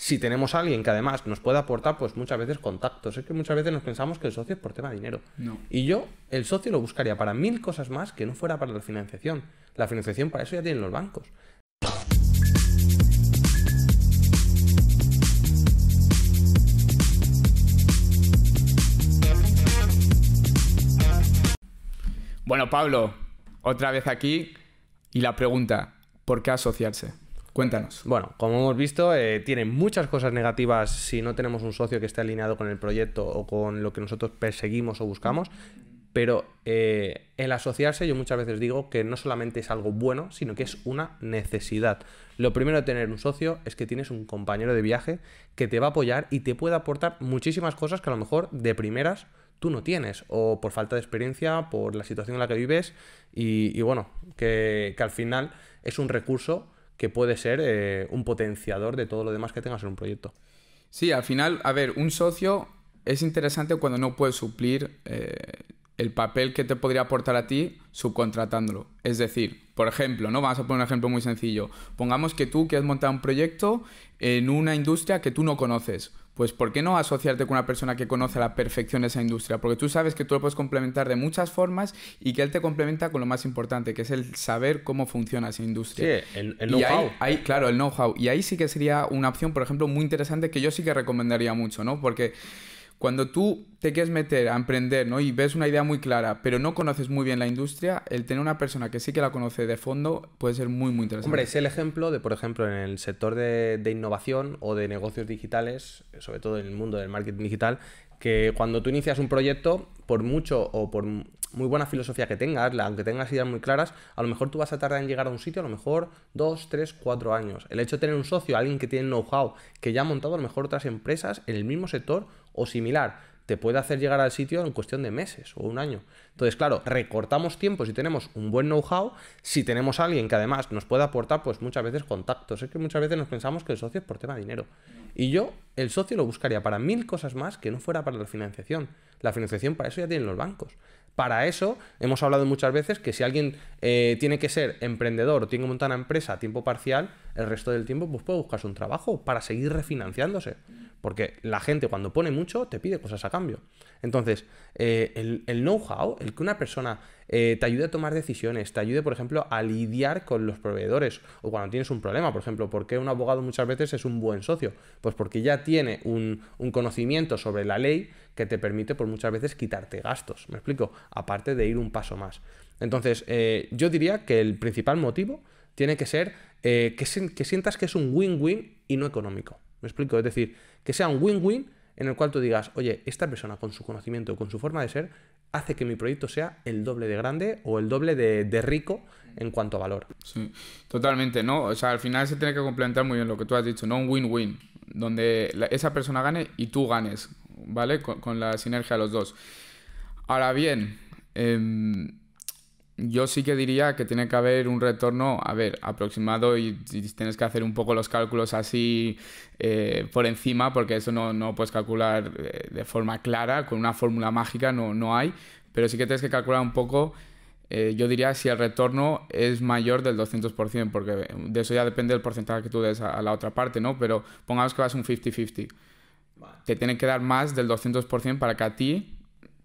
Si tenemos a alguien que además nos puede aportar, pues muchas veces contactos. Es que muchas veces nos pensamos que el socio es por tema de dinero. No. Y yo, el socio lo buscaría para mil cosas más que no fuera para la financiación. La financiación para eso ya tienen los bancos. Bueno, Pablo, otra vez aquí y la pregunta, ¿por qué asociarse? Cuéntanos. Bueno, como hemos visto, eh, tiene muchas cosas negativas si no tenemos un socio que esté alineado con el proyecto o con lo que nosotros perseguimos o buscamos. Pero eh, el asociarse, yo muchas veces digo que no solamente es algo bueno, sino que es una necesidad. Lo primero de tener un socio es que tienes un compañero de viaje que te va a apoyar y te puede aportar muchísimas cosas que a lo mejor de primeras tú no tienes, o por falta de experiencia, por la situación en la que vives, y, y bueno, que, que, al final es un recurso que puede ser eh, un potenciador de todo lo demás que tengas en un proyecto. Sí, al final, a ver, un socio es interesante cuando no puede suplir eh, el papel que te podría aportar a ti subcontratándolo. Es decir, por ejemplo, ¿no? Vamos a poner un ejemplo muy sencillo. Pongamos que tú quieres montar un proyecto en una industria que tú no conoces. Pues ¿por qué no asociarte con una persona que conoce a la perfección esa industria? Porque tú sabes que tú lo puedes complementar de muchas formas y que él te complementa con lo más importante, que es el saber cómo funciona esa industria. Sí, el, el know-how. Ahí, claro, el know-how. Y ahí sí que sería una opción, por ejemplo, muy interesante que yo sí que recomendaría mucho, ¿no? Porque cuando tú te quieres meter a emprender ¿no? y ves una idea muy clara, pero no conoces muy bien la industria, el tener una persona que sí que la conoce de fondo puede ser muy, muy interesante. Hombre, es el ejemplo de, por ejemplo, en el sector de, de innovación o de negocios digitales, sobre todo en el mundo del marketing digital, que cuando tú inicias un proyecto, por mucho o por muy buena filosofía que tengas, aunque tengas ideas muy claras, a lo mejor tú vas a tardar en llegar a un sitio, a lo mejor dos, tres, cuatro años. El hecho de tener un socio, alguien que tiene know-how, que ya ha montado a lo mejor otras empresas en el mismo sector o similar, te puede hacer llegar al sitio en cuestión de meses o un año. Entonces, claro, recortamos tiempo si tenemos un buen know-how, si tenemos a alguien que además nos puede aportar, pues muchas veces contactos. Es que muchas veces nos pensamos que el socio es por tema de dinero. Y yo, el socio lo buscaría para mil cosas más que no fuera para la financiación. La financiación para eso ya tienen los bancos. Para eso hemos hablado muchas veces que si alguien eh, tiene que ser emprendedor o tiene que montar una empresa a tiempo parcial, el resto del tiempo pues puede buscarse un trabajo para seguir refinanciándose. Porque la gente cuando pone mucho te pide cosas a cambio. Entonces, eh, el, know-how, el que una persona eh, te ayude a tomar decisiones, te ayude, por ejemplo, a lidiar con los proveedores o cuando tienes un problema, por ejemplo, ¿por qué un abogado muchas veces es un buen socio? Pues porque ya tiene un conocimiento sobre la ley que te permite, por muchas veces, quitarte gastos. ¿Me explico? Aparte de ir un paso más. Entonces, eh, yo diría que el principal motivo tiene que ser eh, que, sientas que es un win-win y no económico. ¿Me explico? Es decir, que sea un win-win en el cual tú digas, oye, esta persona con su conocimiento, con su forma de ser, hace que mi proyecto sea el doble de grande o el doble de, de, rico en cuanto a valor. Sí, totalmente, ¿no? O sea, al final se tiene que complementar muy bien lo que tú has dicho, ¿no? Un win-win, donde esa persona gane y tú ganes, ¿vale? Con, la sinergia de los dos. Ahora bien, eh, yo sí que diría que tiene que haber un retorno, a ver, aproximado y, tienes que hacer un poco los cálculos así eh, por encima, porque eso no, no puedes calcular eh, de forma clara, con una fórmula mágica no, no hay, pero sí que tienes que calcular un poco, eh, yo diría si el retorno es mayor del 200%, porque de eso ya depende el porcentaje que tú des a, a la otra parte, ¿no? Pero pongamos que vas un 50-50. Te tienen que dar más del 200% para que a ti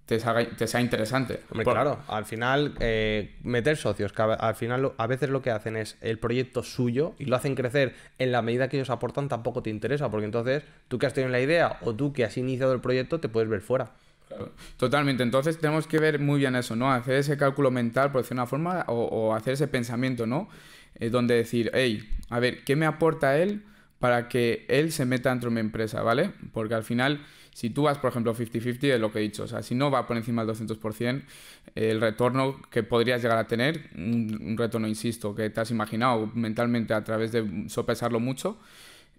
te, sea interesante. Hombre, Por... claro, al final eh, meter socios, que a, al final lo, a veces lo que hacen es el proyecto suyo y lo hacen crecer en la medida que ellos aportan tampoco te interesa, porque entonces tú que has tenido la idea o tú que has iniciado el proyecto te puedes ver fuera. Claro. Totalmente, entonces tenemos que ver muy bien eso, ¿no? Hacer ese cálculo mental, por decir una forma, o, o hacer ese pensamiento, ¿no? Eh, donde decir, hey, a ver, ¿qué me aporta él para que él se meta dentro de mi empresa, ¿vale? Porque al final si tú vas, por ejemplo, 50-50, es lo que he dicho, o sea, si no va por encima del 200%, el retorno que podrías llegar a tener, un, un retorno, insisto, que te has imaginado mentalmente a través de sopesarlo mucho,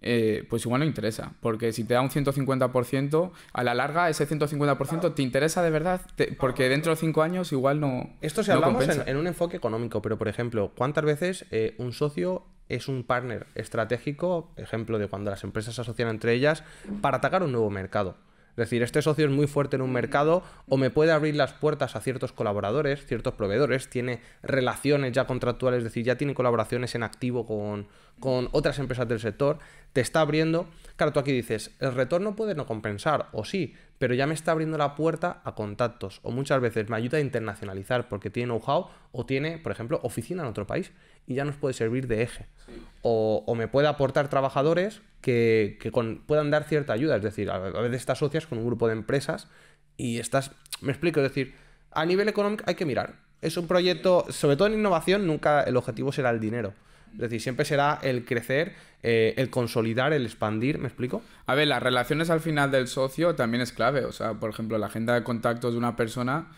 eh, pues igual no interesa. Porque si te da un 150%, a la larga ese 150% te interesa de verdad, te, porque dentro de 5 años igual no. Esto si no hablamos en, en, un enfoque económico, pero por ejemplo, ¿cuántas veces eh, un socio es un partner estratégico, ejemplo de cuando las empresas se asocian entre ellas, para atacar un nuevo mercado? Es decir, este socio es muy fuerte en un mercado o me puede abrir las puertas a ciertos colaboradores, ciertos proveedores, tiene relaciones ya contractuales, es decir, ya tiene colaboraciones en activo con, con otras empresas del sector, te está abriendo. Claro, tú aquí dices, el retorno puede no compensar, o sí, pero ya me está abriendo la puerta a contactos, o muchas veces me ayuda a internacionalizar porque tiene know-how o tiene, por ejemplo, oficina en otro país y ya nos puede servir de eje. O, me puede aportar trabajadores que, puedan dar cierta ayuda, es decir, a veces estás asocias con un grupo de empresas y estás, me explico, es decir, a nivel económico hay que mirar. Es un proyecto, sobre todo en innovación, nunca el objetivo será el dinero es decir, siempre será el crecer, eh, el consolidar, el expandir, ¿me explico? A ver, las relaciones al final del socio también es clave. O sea, por ejemplo, la agenda de contactos de una persona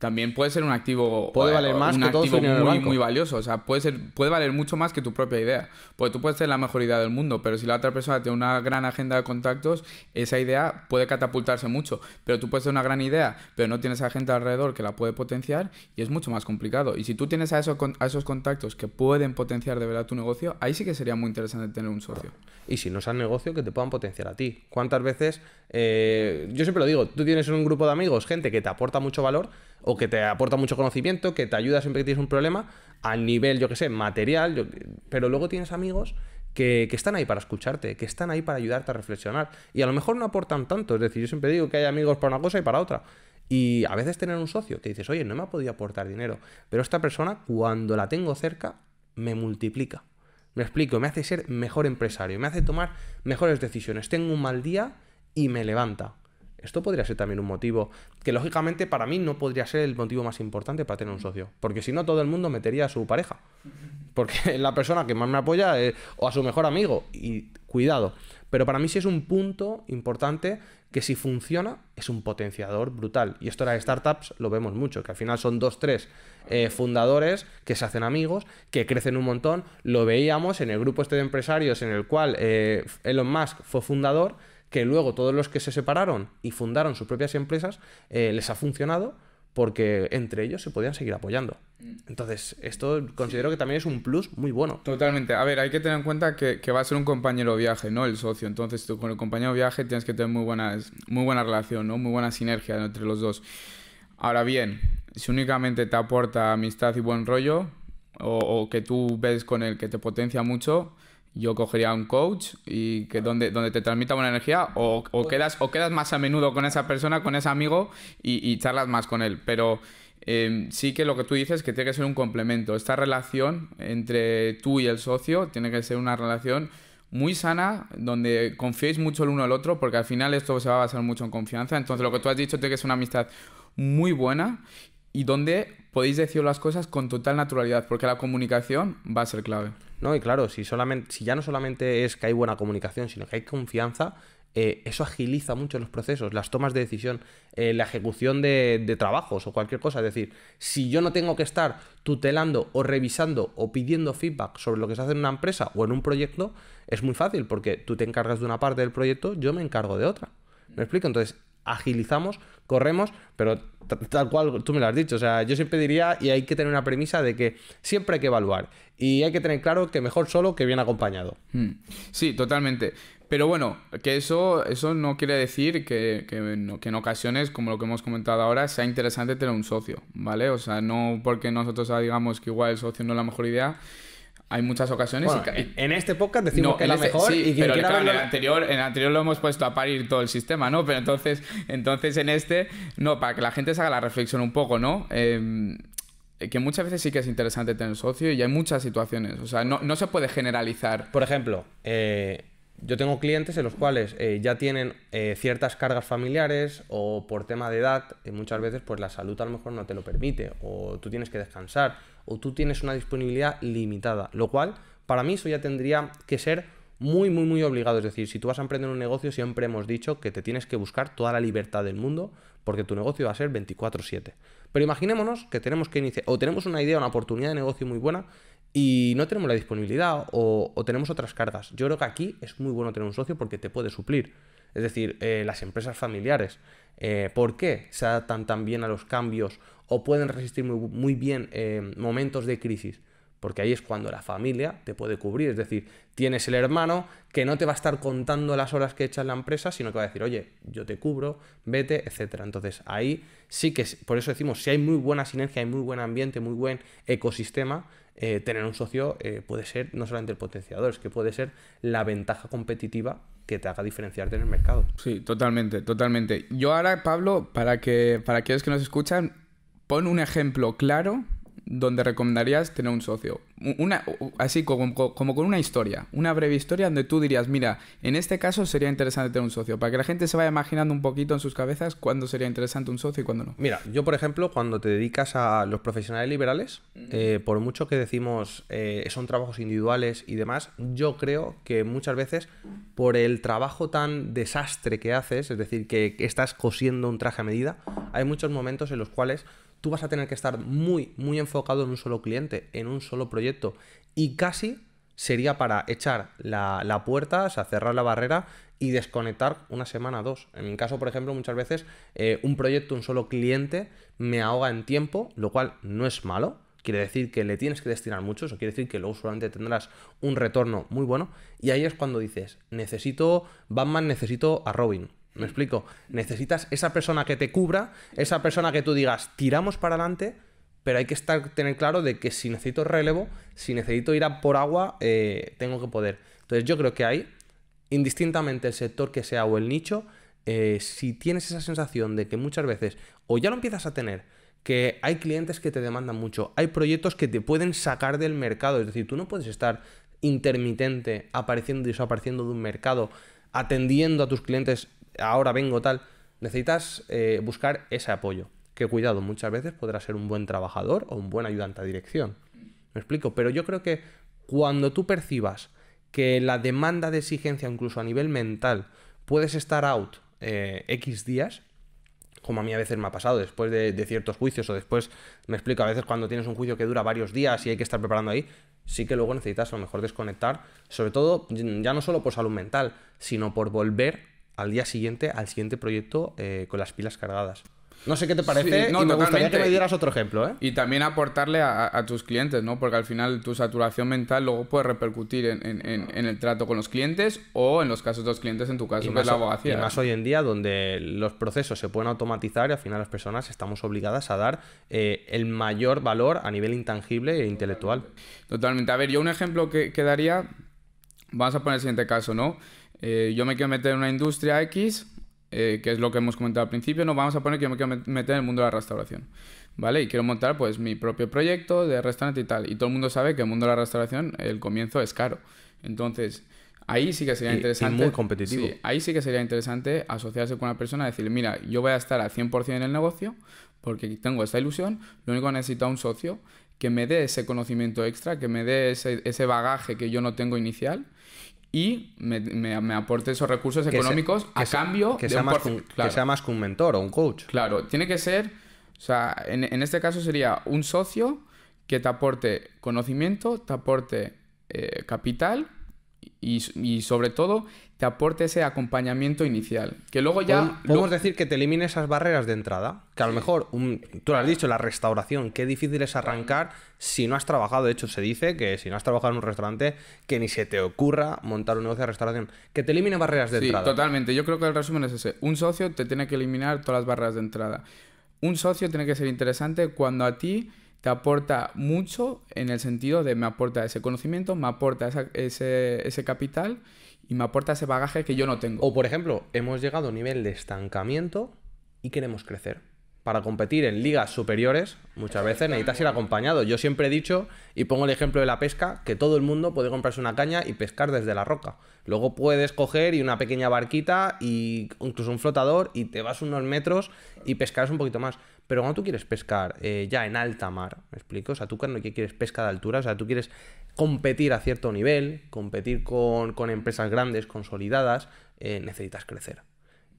también puede ser un activo puede valer más un que todo activo muy, muy valioso. O sea puede ser puede valer mucho más que tu propia idea porque tú puedes tener la mejor idea del mundo pero si la otra persona tiene una gran agenda de contactos esa idea puede catapultarse mucho. Pero tú puedes tener una gran idea pero no tienes agenda alrededor que la puede potenciar y es mucho más complicado. Y si tú tienes a esos a esos contactos que pueden potenciar de verdad tu negocio ahí sí que sería muy interesante tener un socio. Y si no es al negocio que te puedan potenciar a ti. Cuántas veces eh, yo siempre lo digo tú tienes un grupo de amigos gente que te aporta mucho valor o que te aporta mucho conocimiento, que te ayuda siempre que tienes un problema, al nivel, yo que sé, material, pero luego tienes amigos que, están ahí para escucharte, que están ahí para ayudarte a reflexionar. Y a lo mejor no aportan tanto, es decir, yo siempre digo que hay amigos para una cosa y para otra. Y a veces tener un socio que dices, oye, no me ha podido aportar dinero, pero esta persona cuando la tengo cerca me multiplica. Me explico, me hace ser mejor empresario, me hace tomar mejores decisiones. Tengo un mal día y me levanta. Esto podría ser también un motivo que lógicamente para mí no podría ser el motivo más importante para tener un socio, porque si no todo el mundo metería a su pareja, porque la persona que más me apoya es, o a su mejor amigo y cuidado, pero para mí sí es un punto importante que si funciona es un potenciador brutal. Y esto en las startups lo vemos mucho, que al final son dos, tres eh, fundadores que se hacen amigos, que crecen un montón, lo veíamos en el grupo este de empresarios en el cual eh, Elon Musk fue fundador que luego todos los que se separaron y fundaron sus propias empresas eh, les ha funcionado porque entre ellos se podían seguir apoyando. Mm. Entonces, esto considero que también es un plus muy bueno. Totalmente. A ver, hay que tener en cuenta que, va a ser un compañero de viaje, ¿no? El socio. Entonces, tú con el compañero de viaje tienes que tener muy, buenas, muy buena relación, ¿no? Muy buena sinergia entre los dos. Ahora bien, si únicamente te aporta amistad y buen rollo, o, o que tú ves con él que te potencia mucho, yo cogería un coach y que donde, donde te transmita buena energía o, o, quedas, o quedas más a menudo con esa persona, con ese amigo y, charlas más con él. Pero em, sí que lo que tú dices que tiene que ser un complemento. Esta relación entre tú y el socio tiene que ser una relación muy sana, donde confiéis mucho el uno al otro, porque al final esto se va a basar mucho en confianza. Entonces lo que tú has dicho tiene que ser una amistad muy buena y donde podéis decir las cosas con total naturalidad, porque la comunicación va a ser clave. No, y claro, si, solamente, si ya no solamente es que hay buena comunicación, sino que hay confianza, eh, eso agiliza mucho los procesos, las tomas de decisión, eh, la ejecución de, de, trabajos o cualquier cosa. Es decir, si yo no tengo que estar tutelando o revisando o pidiendo feedback sobre lo que se hace en una empresa o en un proyecto, es muy fácil porque tú te encargas de una parte del proyecto, yo me encargo de otra. ¿Me explico? Entonces, agilizamos, corremos, pero tal cual tú me lo has dicho. O sea, yo siempre diría, y hay que tener una premisa de que siempre hay que evaluar. Y hay que tener claro que mejor solo que bien acompañado. Hmm. Sí, totalmente. Pero bueno, que eso, eso no quiere decir que, que, en ocasiones, como lo que hemos comentado ahora, sea interesante tener un socio, ¿vale? O sea, no porque nosotros digamos que igual el socio no es la mejor idea, hay muchas ocasiones. en este podcast decimos que es la este, mejor y pero en, el anterior, en el anterior lo hemos puesto a parir todo el sistema, ¿no? Pero entonces, entonces en este, no, para que la gente se haga la reflexión un poco, ¿no? Em, que muchas veces sí que es interesante tener socio y hay muchas situaciones. O sea, no, no se puede generalizar. Por ejemplo, eh, yo tengo clientes en los cuales eh, ya tienen eh, ciertas cargas familiares o por tema de edad, muchas veces pues la salud a lo mejor no te lo permite o tú tienes que descansar o tú tienes una disponibilidad limitada, lo cual para mí eso ya tendría que ser muy, muy, muy obligado. Es decir, si tú vas a emprender un negocio, siempre hemos dicho que te tienes que buscar toda la libertad del mundo porque tu negocio va a ser 24/7. Pero imaginémonos que tenemos que iniciar, o tenemos una idea, una oportunidad de negocio muy buena y no tenemos la disponibilidad o, tenemos otras cargas. Yo creo que aquí es muy bueno tener un socio porque te puede suplir. Es decir, eh, las empresas familiares, eh, ¿por qué se adaptan tan bien a los cambios o pueden resistir muy, bien eh, momentos de crisis? Porque ahí es cuando la familia te puede cubrir. Es decir, tienes el hermano que no te va a estar contando las horas que echa en la empresa, sino que va a decir, oye, yo te cubro, vete, etcétera. Entonces ahí sí que, por eso decimos, si hay muy buena sinergia, hay muy buen ambiente, muy buen ecosistema, eh, tener un socio puede ser no solamente el potenciador, es que puede ser la ventaja competitiva que te haga diferenciarte en el mercado. Sí, totalmente, totalmente. Yo ahora, Pablo, para que para aquellos que nos escuchan, pon un ejemplo claro donde recomendarías tener un socio. Una, así como, como, con una historia, una breve historia donde tú dirías, mira, en este caso sería interesante tener un socio, para que la gente se vaya imaginando un poquito en sus cabezas cuándo sería interesante un socio y cuándo no. Mira, yo por ejemplo, cuando te dedicas a los profesionales liberales, eh, por mucho que decimos eh, son trabajos individuales y demás, yo creo que muchas veces por el trabajo tan desastre que haces, es decir, que estás cosiendo un traje a medida, hay muchos momentos en los cuales tú vas a tener que estar muy, muy enfocado en un solo cliente, en un solo proyecto. Y casi sería para echar la, puerta, o sea, cerrar la barrera y desconectar una semana o dos. En mi caso, por ejemplo, muchas veces eh, un proyecto, un solo cliente, me ahoga en tiempo, lo cual no es malo. Quiere decir que le tienes que destinar mucho, eso quiere decir que luego solamente tendrás un retorno muy bueno. Y ahí es cuando dices, necesito Batman, necesito a Robin. ¿Me explico? Necesitas esa persona que te cubra, esa persona que tú digas, tiramos para adelante, pero hay que estar, tener claro de que si necesito relevo, si necesito ir a por agua, eh, tengo que poder. Entonces yo creo que hay, indistintamente el sector que sea o el nicho, eh, si tienes esa sensación de que muchas veces, o ya lo empiezas a tener, que hay clientes que te demandan mucho, hay proyectos que te pueden sacar del mercado, es decir, tú no puedes estar intermitente apareciendo y desapareciendo de un mercado, atendiendo a tus clientes ahora vengo tal, necesitas eh, buscar ese apoyo. Que cuidado, muchas veces podrás ser un buen trabajador o un buen ayudante a dirección. Me explico, pero yo creo que cuando tú percibas que la demanda de exigencia, incluso a nivel mental, puedes estar out eh, X días, como a mí a veces me ha pasado después de, de, ciertos juicios o después, me explico, a veces cuando tienes un juicio que dura varios días y hay que estar preparando ahí, sí que luego necesitas a lo mejor desconectar, sobre todo ya no solo por salud mental, sino por volver al día siguiente al siguiente proyecto eh, con las pilas cargadas. No sé qué te parece y me gustaría que me dieras otro ejemplo. ¿eh? Y también aportarle a, tus clientes, ¿no? Porque al final tu saturación mental luego puede repercutir en, el trato con los clientes o en los casos de los clientes, en tu caso, que es la abogacía. Y más hoy en día, donde los procesos se pueden automatizar y al final las personas estamos obligadas a dar eh, el mayor valor a nivel intangible e intelectual. Totalmente. A ver, yo un ejemplo que, que daría, vamos a poner el siguiente caso, ¿no? Eh, yo me quiero meter en una industria X, eh, que es lo que hemos comentado al principio, no vamos a poner que yo me quiero meter en el mundo de la restauración, ¿vale? Y quiero montar pues mi propio proyecto de restaurante y tal. Y todo el mundo sabe que el mundo de la restauración, el comienzo es caro. Entonces, ahí sí que sería interesante... muy competitivo. ahí sí que sería interesante asociarse con una persona y decirle, mira, yo voy a estar al 100% en el negocio porque tengo esta ilusión, lo único que necesito es un socio que me dé ese conocimiento extra, que me dé ese, ese bagaje que yo no tengo inicial y me, aporte esos recursos económicos a cambio que sea, más que sea más que un mentor o un coach. Claro, tiene que ser, o sea, en, este caso sería un socio que te aporte conocimiento, te aporte eh, capital y, sobre todo te aporte ese acompañamiento inicial. Que luego ya. Podemos decir que te elimine esas barreras de entrada. Que a lo mejor, tú lo has dicho, la restauración, qué difícil es arrancar si no has trabajado. De hecho, se dice que si no has trabajado en un restaurante, que ni se te ocurra montar un negocio de restauración. Que te elimine barreras de entrada. Sí, totalmente. Yo creo que el resumen es ese. Un socio te tiene que eliminar todas las barreras de entrada. Un socio tiene que ser interesante cuando a ti te aporta mucho en el sentido de me aporta ese conocimiento, me aporta ese, ese capital y me aporta ese bagaje que yo no tengo. O por ejemplo, hemos llegado a un nivel de estancamiento y queremos crecer para competir en ligas superiores, muchas veces necesitas ir acompañado. Yo siempre he dicho, y pongo el ejemplo de la pesca, que todo el mundo puede comprarse una caña y pescar desde la roca. Luego puedes coger y una pequeña barquita y incluso un flotador y te vas unos metros y pescarás un poquito más. Pero cuando tú quieres pescar eh, ya en alta mar, ¿me explico? O sea, tú cuando quieres pesca de altura, o sea, tú quieres competir a cierto nivel, competir con, empresas grandes, consolidadas, eh, necesitas crecer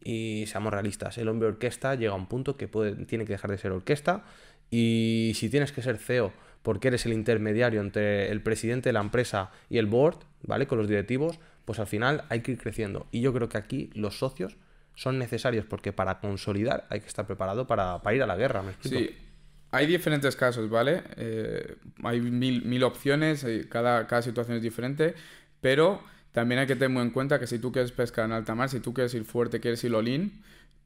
y seamos realistas, el hombre orquesta llega a un punto que tiene que dejar de ser orquesta y si tienes que ser CEO porque eres el intermediario entre el presidente de la empresa y el board, ¿vale? Con los directivos, pues al final hay que ir creciendo. Y yo creo que aquí los socios son necesarios porque para consolidar hay que estar preparado para, ir a la guerra, ¿me explico? Sí. hay diferentes casos, ¿vale? Eh, hay mil, mil opciones, eh, cada, cada situación es diferente, pero también hay que tener muy en cuenta que si tú quieres pescar en alta mar, si tú quieres ir fuerte, quieres ir all-in,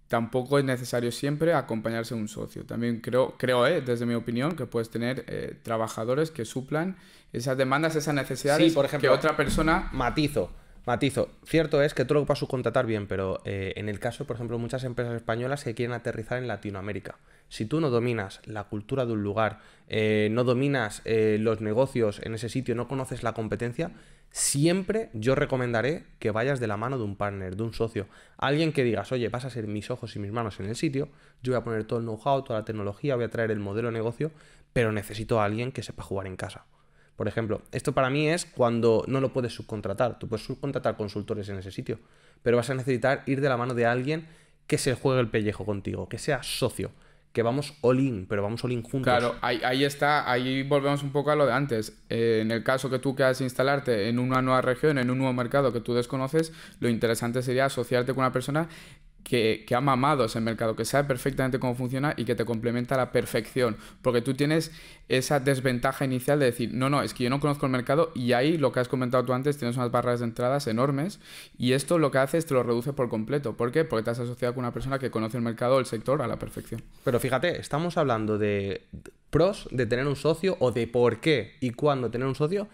tampoco es necesario siempre acompañarse de un socio. También creo, creo eh, desde mi opinión, que puedes tener eh, trabajadores que suplan esas demandas, esas necesidades por ejemplo, que otra persona... Matizo. Matizo, cierto es que todo lo que puedas subcontratar bien, pero eh, en el caso, por ejemplo, muchas empresas españolas que quieren aterrizar en Latinoamérica. Si tú no dominas la cultura de un lugar, eh, no dominas eh, los negocios en ese sitio, no conoces la competencia, siempre yo recomendaré que vayas de la mano de un partner, de un socio. Alguien que digas, oye, vas a ser mis ojos y mis manos en el sitio, yo voy a poner todo el know-how, toda la tecnología, voy a traer el modelo de negocio, pero necesito a alguien que sepa jugar en casa. Por ejemplo, esto para mí es cuando no lo puedes subcontratar. Tú puedes subcontratar consultores en ese sitio, pero vas a necesitar ir de la mano de alguien que se juegue el pellejo contigo, que sea socio, que vamos all in, pero vamos all in juntos. Claro, ahí, está, ahí volvemos un poco a lo de antes. Eh, en el caso que tú quieras instalarte en una nueva región, en un nuevo mercado que tú desconoces, lo interesante sería asociarte con una persona que, ha mamado ese mercado, que sabe perfectamente cómo funciona y que te complementa a la perfección. Porque tú tienes esa desventaja inicial de decir, no, no, es que yo no conozco el mercado y ahí lo que has comentado tú antes, tienes unas barreras de entradas enormes y esto lo que hace es te lo reduce por completo. ¿Por qué? Porque te has asociado con una persona que conoce el mercado el sector a la perfección. Pero fíjate, estamos hablando de pros de tener un socio o de por qué y cuándo tener un socio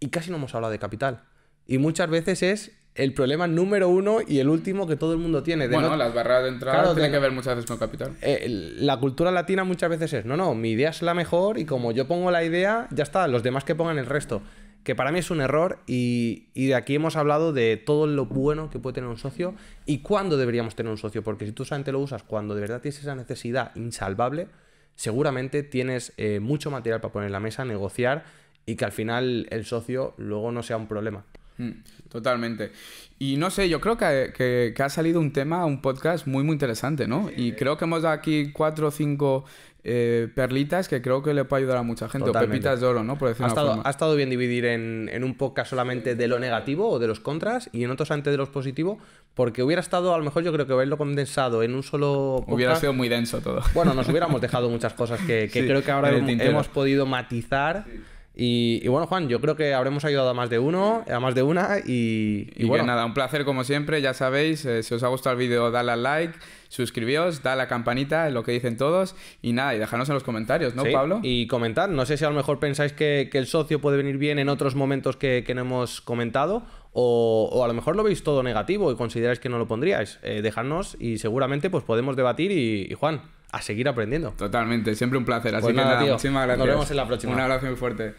y casi no hemos hablado de capital. Y muchas veces es el problema número uno y el último que todo el mundo tiene. bueno, las barreras de entrada tienen que ver muchas veces con capital. Eh, la cultura latina muchas veces es, no, no, mi idea es la mejor y como yo pongo la idea, ya está, los demás que pongan el resto. Que para mí es un error y, y de aquí hemos hablado de todo lo bueno que puede tener un socio y cuándo deberíamos tener un socio. Porque si tú solamente lo usas cuando de verdad tienes esa necesidad insalvable, seguramente tienes eh, mucho material para poner en la mesa, negociar y que al final el socio luego no sea un problema. Mm, totalmente. Y no sé, yo creo que, ha salido un tema, un podcast muy, muy interesante, ¿no? Y creo que hemos dado aquí cuatro o cinco eh, perlitas que creo que le puede ayudar a mucha gente, o pepitas de oro, ¿no? Por ha, estado, ha estado bien dividir en, un podcast solamente de lo negativo o de los contras y en otro solamente de los positivos, porque hubiera estado, a lo mejor yo creo que haberlo condensado en un solo podcast, Hubiera sido muy denso todo. Bueno, nos hubiéramos dejado muchas cosas que, creo que ahora hemos, podido matizar. Y, bueno, Juan, yo creo que habremos ayudado a más de uno, a más de una y, y, bueno. nada, un placer como siempre, ya sabéis, eh, si os ha gustado el vídeo, dale al like, suscribíos, dale a la campanita, lo que dicen todos y nada, y dejarnos en los comentarios, ¿no, Pablo? Y comentar, no sé si a lo mejor pensáis que, el socio puede venir bien en otros momentos que, no hemos comentado o, a lo mejor lo veis todo negativo y consideráis que no lo pondríais. Eh, dejadnos y seguramente pues podemos debatir y Juan, a seguir aprendiendo. Totalmente, siempre un placer. Así pues que nada, muchísimas gracias. Nos vemos en la próxima. Un abrazo muy fuerte.